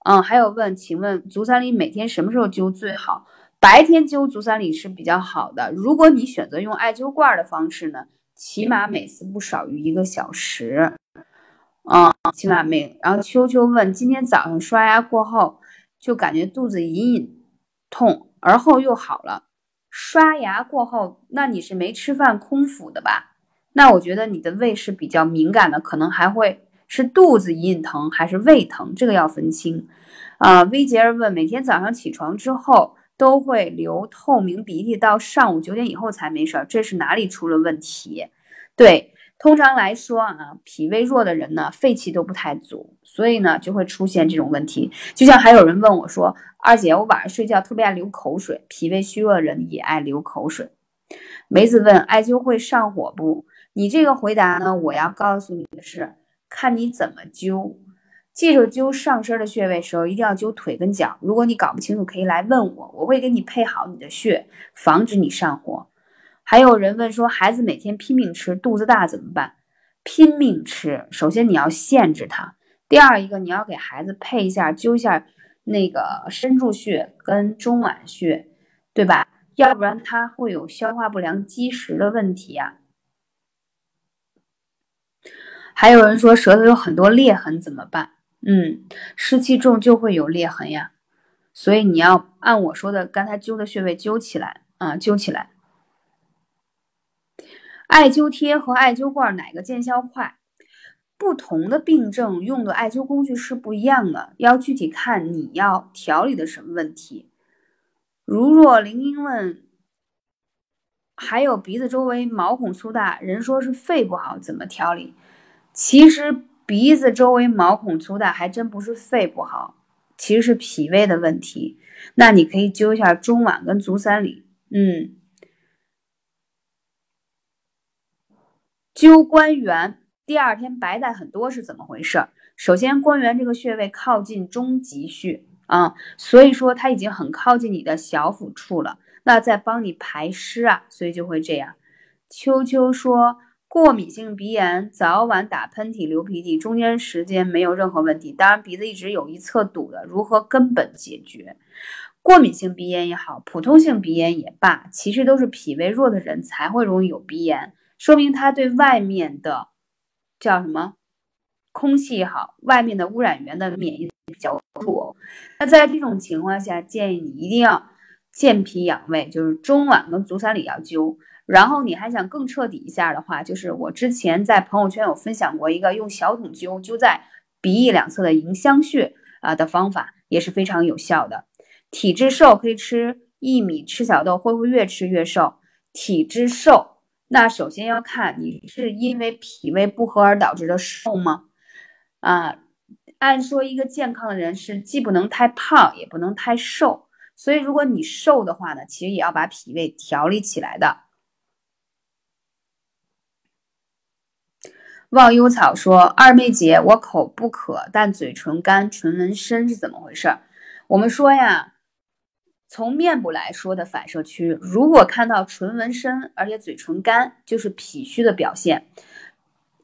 嗯，还有问，请问足三里每天什么时候灸最好？白天灸足三里是比较好的。如果你选择用艾灸罐的方式呢，起码每次不少于一个小时。嗯，起码每……然后秋秋问，今天早上刷牙过后就感觉肚子隐隐痛，而后又好了。刷牙过后，那你是没吃饭空腹的吧？那我觉得你的胃是比较敏感的，可能还会是肚子隐隐疼还是胃疼，这个要分清。啊，薇杰儿问，每天早上起床之后都会流透明鼻涕，到上午九点以后才没事儿，这是哪里出了问题？对，通常来说啊，脾胃弱的人呢，肺气都不太足，所以呢就会出现这种问题。就像还有人问我说，二姐，我晚上睡觉特别爱流口水，脾胃虚弱的人也爱流口水。梅子问，艾灸会上火不？你这个回答呢？我要告诉你的是，看你怎么灸。记住灸上身的穴位时候，一定要灸腿跟脚。如果你搞不清楚，可以来问我，我会给你配好你的穴，防止你上火。还有人问说，孩子每天拼命吃，肚子大怎么办？拼命吃，首先你要限制他，第二一个你要给孩子配一下灸一下那个身柱穴跟中脘穴，对吧？要不然他会有消化不良积食的问题呀。还有人说舌头有很多裂痕怎么办？嗯，湿气重就会有裂痕呀，所以你要按我说的刚才灸的穴位灸起来啊，灸起来。艾灸贴和艾灸罐哪个见效快？不同的病症用的艾灸工具是不一样的，要具体看你要调理的什么问题。如若林英问，还有鼻子周围毛孔粗大，人说是肺不好，怎么调理？其实鼻子周围毛孔粗大还真不是肺不好，其实是脾胃的问题。那你可以灸一下中脘跟足三里，嗯。灸关元，第二天白带很多是怎么回事？首先，关元这个穴位靠近中极穴啊，所以说它已经很靠近你的小腹处了。那在帮你排湿啊，所以就会这样。秋秋说，过敏性鼻炎，早晚打喷嚏、流鼻涕，中间时间没有任何问题。当然，鼻子一直有一侧堵的，如何根本解决？过敏性鼻炎也好，普通性鼻炎也罢，其实都是脾胃弱的人才会容易有鼻炎。说明他对外面的叫什么空气也好，外面的污染源的免疫比较弱。那在这种情况下，建议你一定要健脾养胃，就是中脘跟足三里要灸。然后你还想更彻底一下的话，就是我之前在朋友圈有分享过一个用小筒灸灸在鼻翼两侧的迎香穴啊的方法，也是非常有效的。体质瘦可以吃薏米，吃小豆，会不会越吃越瘦？体质瘦。那首先要看你是因为脾胃不和而导致的瘦吗？啊，按说一个健康的人是既不能太胖也不能太瘦，所以如果你瘦的话呢，其实也要把脾胃调理起来的。忘忧草说：“二妹姐，我口不渴，但嘴唇干，唇纹深是怎么回事？”我们说呀。从面部来说的反射区，如果看到唇纹深，而且嘴唇干，就是脾虚的表现。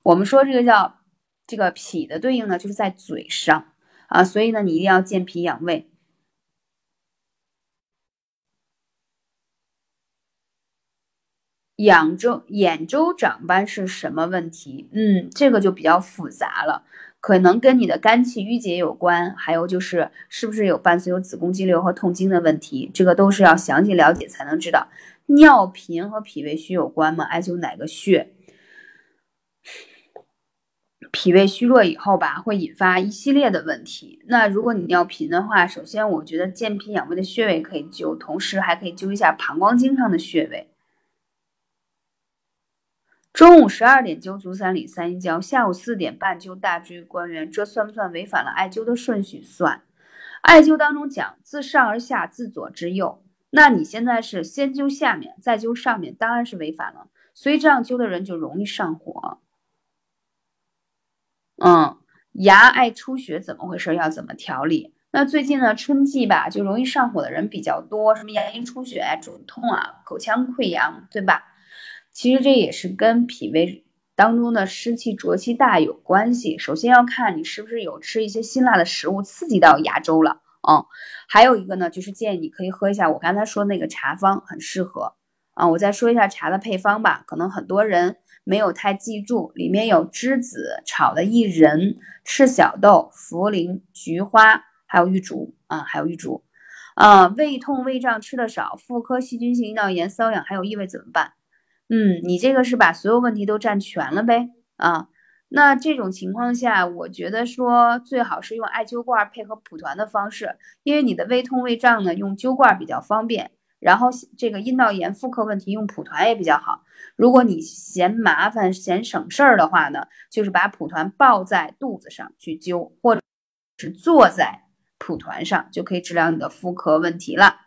我们说这个叫这个脾的对应呢，就是在嘴上啊，所以呢，你一定要健脾养胃。扬州兖州长斑是什么问题？嗯，这个就比较复杂了。可能跟你的肝气郁结有关，还有就是是不是有伴随有子宫肌瘤和痛经的问题，这个都是要详细了解才能知道。尿频和脾胃虚有关吗？艾灸哪个穴？脾胃虚弱以后吧，会引发一系列的问题。那如果你尿频的话，首先我觉得健脾养胃的穴位可以灸，同时还可以灸一下膀胱经上的穴位。中午十二点灸足三里、三阴交，下午四点半灸大椎关元，这算不算违反了艾灸的顺序？算。艾灸当中讲自上而下，自左至右，那你现在是先灸下面，再灸上面，当然是违反了。所以这样灸的人就容易上火。嗯，牙爱出血怎么回事？要怎么调理？那最近呢，春季吧，就容易上火的人比较多，什么牙龈出血、肿痛啊、口腔溃疡，对吧？其实这也是跟脾胃当中的湿气浊气大有关系。首先要看你是不是有吃一些辛辣的食物刺激到牙周了，嗯，还有一个呢，就是建议你可以喝一下我刚才说那个茶方，很适合啊。我再说一下茶的配方吧，可能很多人没有太记住，里面有栀子、炒的薏仁、赤小豆、茯苓、菊花，还有玉竹啊，还有玉竹啊。胃痛胃胀吃的少，妇科细菌性阴道炎、瘙痒还有异味怎么办？嗯，你这个是把所有问题都占全了呗啊？那这种情况下，我觉得说最好是用艾灸罐配合蒲团的方式，因为你的胃痛胃胀呢，用灸罐比较方便。然后这个阴道炎妇科问题用蒲团也比较好。如果你嫌麻烦嫌省事儿的话呢，就是把蒲团抱在肚子上去灸，或者是坐在蒲团上，就可以治疗你的妇科问题了。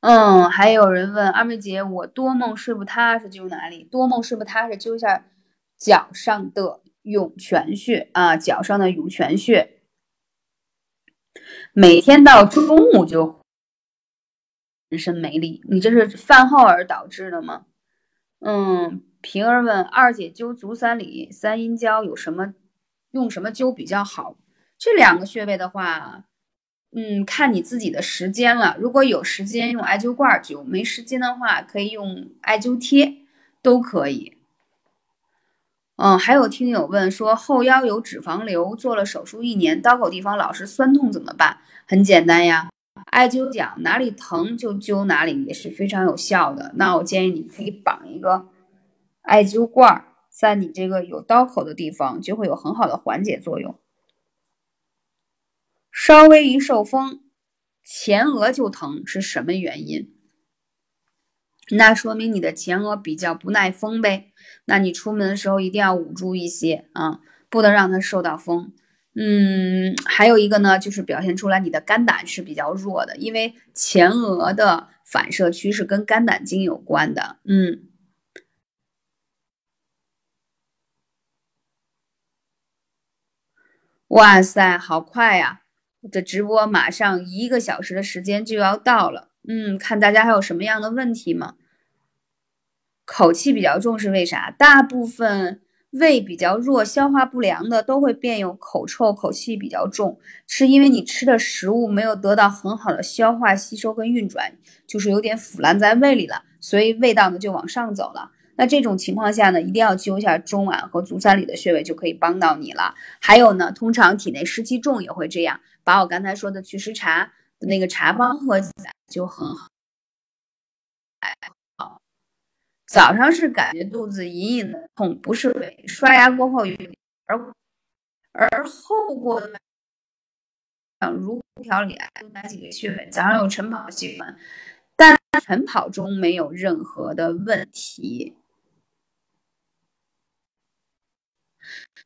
嗯，还有人问二妹姐，我多梦睡不踏实灸哪里？多梦睡不踏实灸一下脚上的涌泉穴啊，脚上的涌泉穴。每天到中午就浑身没力，你这是饭后而导致的吗？嗯，平儿问二姐灸足三里、三阴交有什么用什么灸比较好？这两个穴位的话。嗯，看你自己的时间了。如果有时间用艾灸罐灸，没时间的话可以用艾灸贴，都可以。嗯，还有听友问说后腰有脂肪瘤，做了手术一年，刀口地方老是酸痛怎么办？很简单呀，艾灸讲哪里疼就灸哪里，也是非常有效的。那我建议你可以绑一个艾灸罐，在你这个有刀口的地方，就会有很好的缓解作用。稍微一受风，前额就疼，是什么原因？那说明你的前额比较不耐风呗。那你出门的时候一定要捂住一些啊，不能让它受到风。嗯，还有一个呢，就是表现出来你的肝胆是比较弱的，因为前额的反射区是跟肝胆经有关的。嗯，哇塞，好快呀！的直播马上一个小时的时间就要到了。嗯，看大家还有什么样的问题吗？口气比较重是为啥？大部分胃比较弱、消化不良的都会变有口臭、口气比较重，是因为你吃的食物没有得到很好的消化吸收跟运转，就是有点腐烂在胃里了，所以味道呢就往上走了。那这种情况下呢，一定要灸一下中脘和足三里的穴位，就可以帮到你了。还有呢，通常体内湿气重也会这样，把我刚才说的祛湿茶那个茶方喝起来就很好。早上是感觉肚子隐隐的痛，不是胃。刷牙过后有，而而后过的像如调理哪几个穴位？早上有晨跑习惯，但晨跑中没有任何的问题。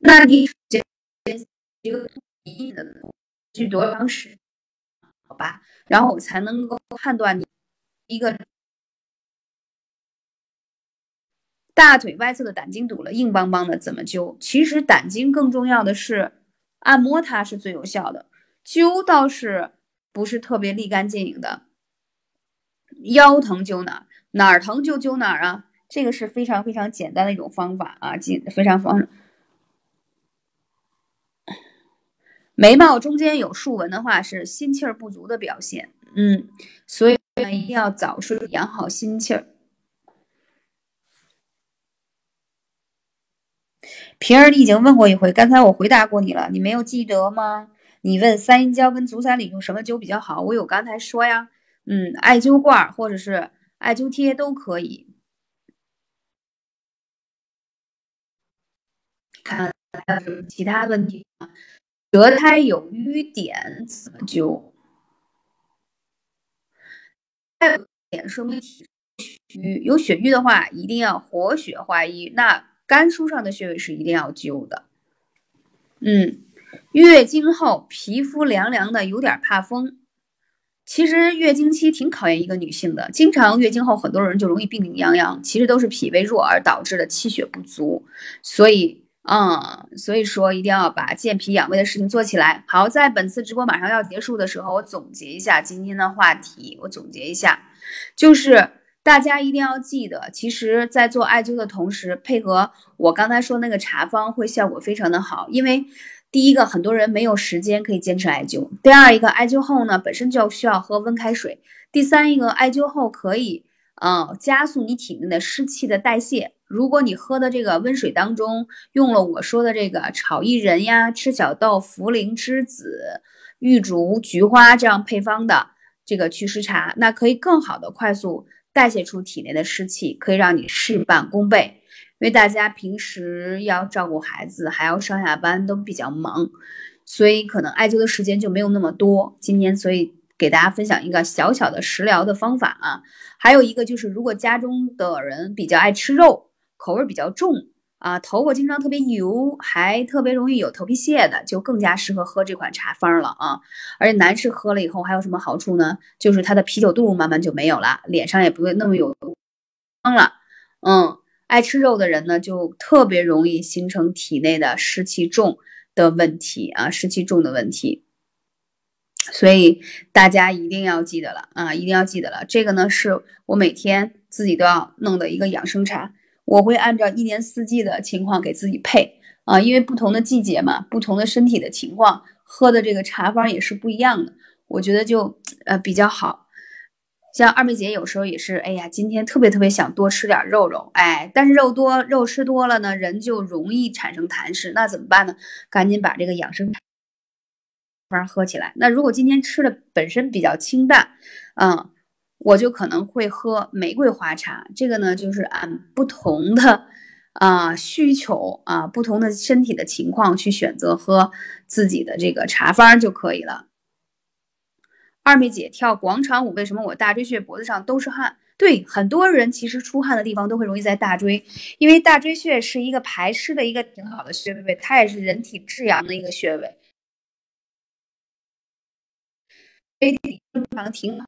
那你一个隐隐的去多长时间？好吧，然后我才能够判断你一个。大腿外侧的胆经堵了，硬邦邦的，怎么灸？其实胆经更重要的是按摩，它是最有效的。灸倒是不是特别立竿见影的。腰疼灸哪？哪儿疼就灸哪儿啊？这个是非常非常简单的一种方法啊，简非常方。眉毛中间有竖纹的话，是心气儿不足的表现。嗯，所以一定要早睡，养好心气儿。平儿，你已经问过一回，刚才我回答过你了，你没有记得吗？你问三阴交跟足三里用什么灸比较好，我有刚才说呀，嗯，艾灸罐或者是艾灸贴都可以。看还有什么其他问题吗？舌苔有瘀点怎么灸？点说明体虚，有血瘀的话，一定要活血化瘀。那肝疏上的穴位是一定要灸的。嗯，月经后皮肤凉凉的，有点怕风。其实月经期挺考验一个女性的，经常月经后很多人就容易病病殃殃，其实都是脾胃弱而导致的气血不足。所以，嗯，所以说一定要把健脾养胃的事情做起来。好，在本次直播马上要结束的时候，我总结一下今天的话题。我总结一下，就是。大家一定要记得，其实，在做艾灸的同时，配合我刚才说那个茶方，会效果非常的好。因为第一个，很多人没有时间可以坚持艾灸；第二一个，艾灸后呢，本身就需要喝温开水；第三一个，艾灸后可以，嗯，加速你体内的湿气的代谢。如果你喝的这个温水当中用了我说的这个炒薏仁呀、赤小豆、茯苓、栀子、玉竹、菊花这样配方的这个祛湿茶，那可以更好的快速。代谢出体内的湿气，可以让你事半功倍。因为大家平时要照顾孩子，还要上下班，都比较忙，所以可能艾灸的时间就没有那么多。今天所以给大家分享一个小小的食疗的方法啊，还有一个就是，如果家中的人比较爱吃肉，口味比较重。啊，头发经常特别油，还特别容易有头皮屑的，就更加适合喝这款茶方了啊！而且男士喝了以后还有什么好处呢？就是他的啤酒肚慢慢就没有了，脸上也不会那么有光了。嗯，爱吃肉的人呢，就特别容易形成体内的湿气重的问题啊，湿气重的问题。所以大家一定要记得了啊，一定要记得了。这个呢，是我每天自己都要弄的一个养生茶。我会按照一年四季的情况给自己配啊，因为不同的季节嘛，不同的身体的情况，喝的这个茶方也是不一样的。我觉得就呃比较好。像二妹姐有时候也是，哎呀，今天特别特别想多吃点肉肉，哎，但是肉多肉吃多了呢，人就容易产生痰湿，那怎么办呢？赶紧把这个养生方喝起来。那如果今天吃的本身比较清淡，嗯，我就可能会喝玫瑰花茶。这个呢，就是按不同的啊需求啊，不同的身体的情况去选择喝自己的这个茶方就可以了。二妹姐跳广场舞，为什么我大椎穴脖子上都是汗？对，很多人其实出汗的地方都会容易在大椎，因为大椎穴是一个排湿的一个挺好的穴位，它也是人体至阳的一个穴位，正常挺。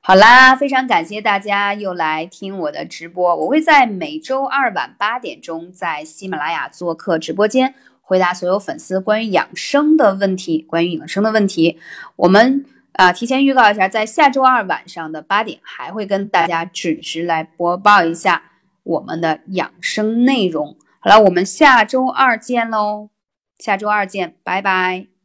好啦，非常感谢大家又来听我的直播。我会在每周二晚八点钟在喜马拉雅做客直播间，回答所有粉丝关于养生的问题。关于养生的问题，我们啊提前预告一下，在下周二晚上的八点还会跟大家准时来播报一下我们的养生内容。好了，我们下周二见喽！下周二见，拜拜。